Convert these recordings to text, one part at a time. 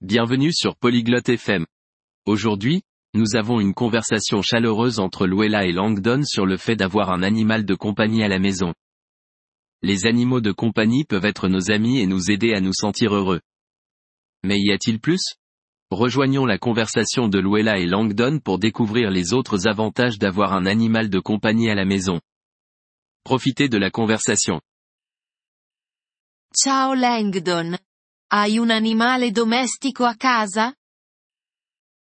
Bienvenue sur Polyglotte FM. Aujourd'hui, nous avons une conversation chaleureuse entre Luella et Langdon sur le fait d'avoir un animal de compagnie à la maison. Les animaux de compagnie peuvent être nos amis et nous aider à nous sentir heureux. Mais y a-t-il plus? Rejoignons la conversation de Luella et Langdon pour découvrir les autres avantages d'avoir un animal de compagnie à la maison. Profitez de la conversation. Ciao Langdon. Hai un animale domestico a casa?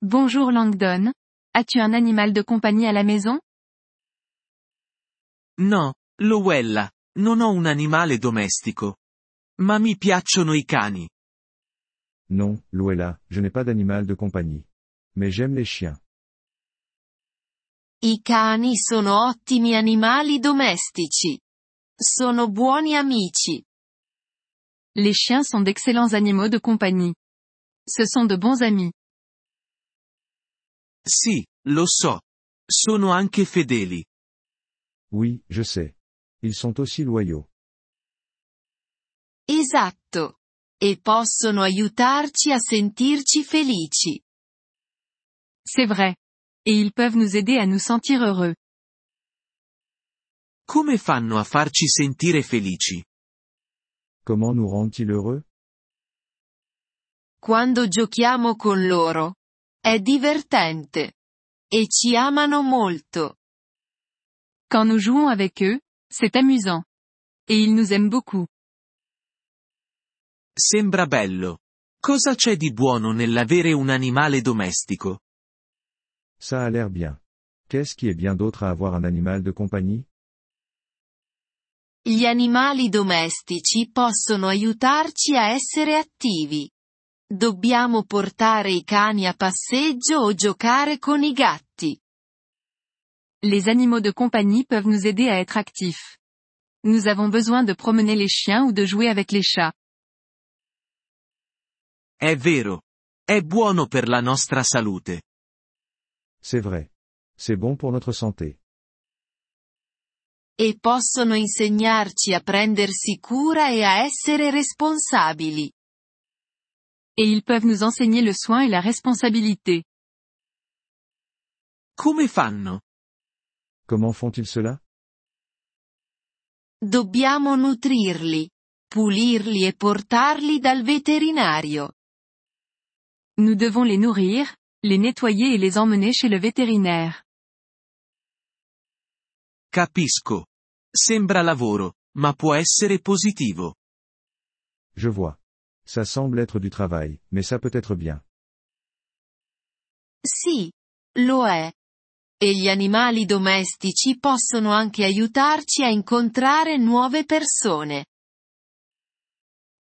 Bonjour Langdon. As-tu un animal de compagnie à la maison? No, Lowella, non ho un animale domestico. Ma mi piacciono i cani. Non, Luella, je n'ai pas d'animal de compagnie. Mais j'aime les chiens. I cani sono ottimi animali domestici. Sono buoni amici. Les chiens sont d'excellents animaux de compagnie. Ce sont de bons amis. Sì, lo so. Sono anche fedeli. Oui, je sais. Ils sont aussi loyaux. Esatto. E possono aiutarci a sentirci felici. C'est vrai. Et ils peuvent nous aider à nous sentir heureux. Come fanno a farci sentire felici? Comment nous rendent-ils heureux? Quando giochiamo con loro. È divertente. E ci amano molto. Quand nous jouons avec eux, c'est amusant. Et ils nous aiment beaucoup. Sembra bello. Cosa c'è di buono nell'avere un animale domestico? Ça a l'air bien. Qu'est-ce qui est bien d'autre à avoir un animal de compagnie? Gli animali domestici possono aiutarci a essere attivi. Dobbiamo portare i cani a passeggio o giocare con i gatti. Les animaux de compagnie peuvent nous aider à être actifs. Nous avons besoin de promener les chiens ou de jouer avec les chats. È vero. È buono per la nostra salute. C'est vrai. C'est bon pour notre santé. E possono insegnarci a prendersi cura e a essere responsabili. Et ils peuvent nous enseigner le soin et la responsabilité. Come fanno? Comment font-ils cela? Dobbiamo nutrirli, pulirli e portarli dal veterinario. Nous devons les nourrir, les nettoyer et les emmener chez le vétérinaire. Capisco. Sembra lavoro, ma può essere positivo. Je vois. Ça semble être du travail, mais ça peut être bien. Sì, lo è. E gli animali domestici possono anche aiutarci a incontrare nuove persone.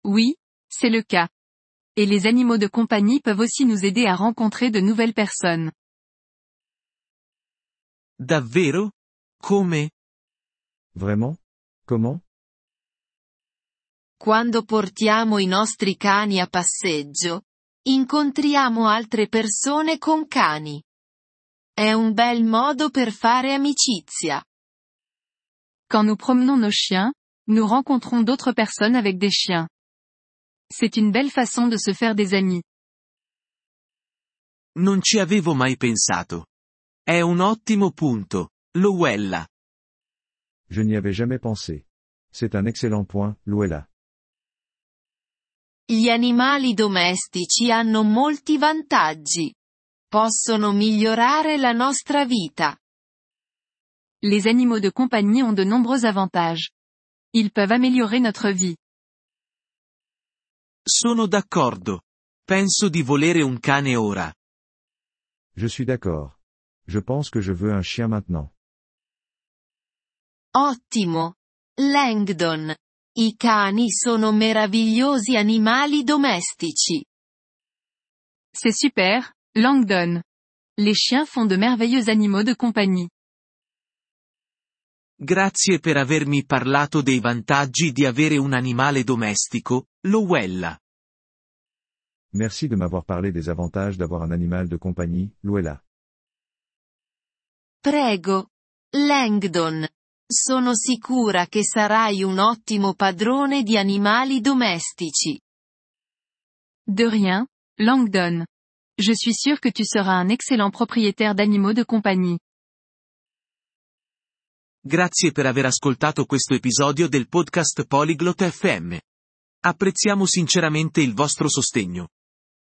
Oui, c'est le cas. Et les animaux de compagnie peuvent aussi nous aider à rencontrer de nouvelles personnes. Davvero? Come? Vraiment Comment Quando portiamo i nostri cani a passeggio, incontriamo altre persone con cani. È un bel modo per fare amicizia. Quand nous promenons nos chiens, nous rencontrons d'autres personnes avec des chiens. C'est une belle façon de se faire des amis. Non ci avevo mai pensato. È un ottimo punto, Lowella. Je n'y avais jamais pensé. C'est un excellent point, Luella. Gli animali domestici hanno molti vantaggi. Possono migliorare la nostra vita. Les animaux de compagnie ont de nombreux avantages. Ils peuvent améliorer notre vie. Sono d'accordo. Penso di volere un cane ora. Je suis d'accord. Je pense que je veux un chien maintenant. Ottimo. Langdon. I cani sono meravigliosi animali domestici. C'est super, Langdon. Les chiens font de merveilleux animaux de compagnie. Grazie per avermi parlato dei vantaggi di avere un animale domestico, Lowella. Merci de m'avoir parlé des avantages d'avoir un animal de compagnie, Luella. Prego. Langdon. Sono sicura che sarai un ottimo padrone di animali domestici. De rien, Langdon. Je suis sûr que tu seras un excellent propriétaire d'animaux de compagnie. Grazie per aver ascoltato questo episodio del podcast Polyglot FM. Apprezziamo sinceramente il vostro sostegno.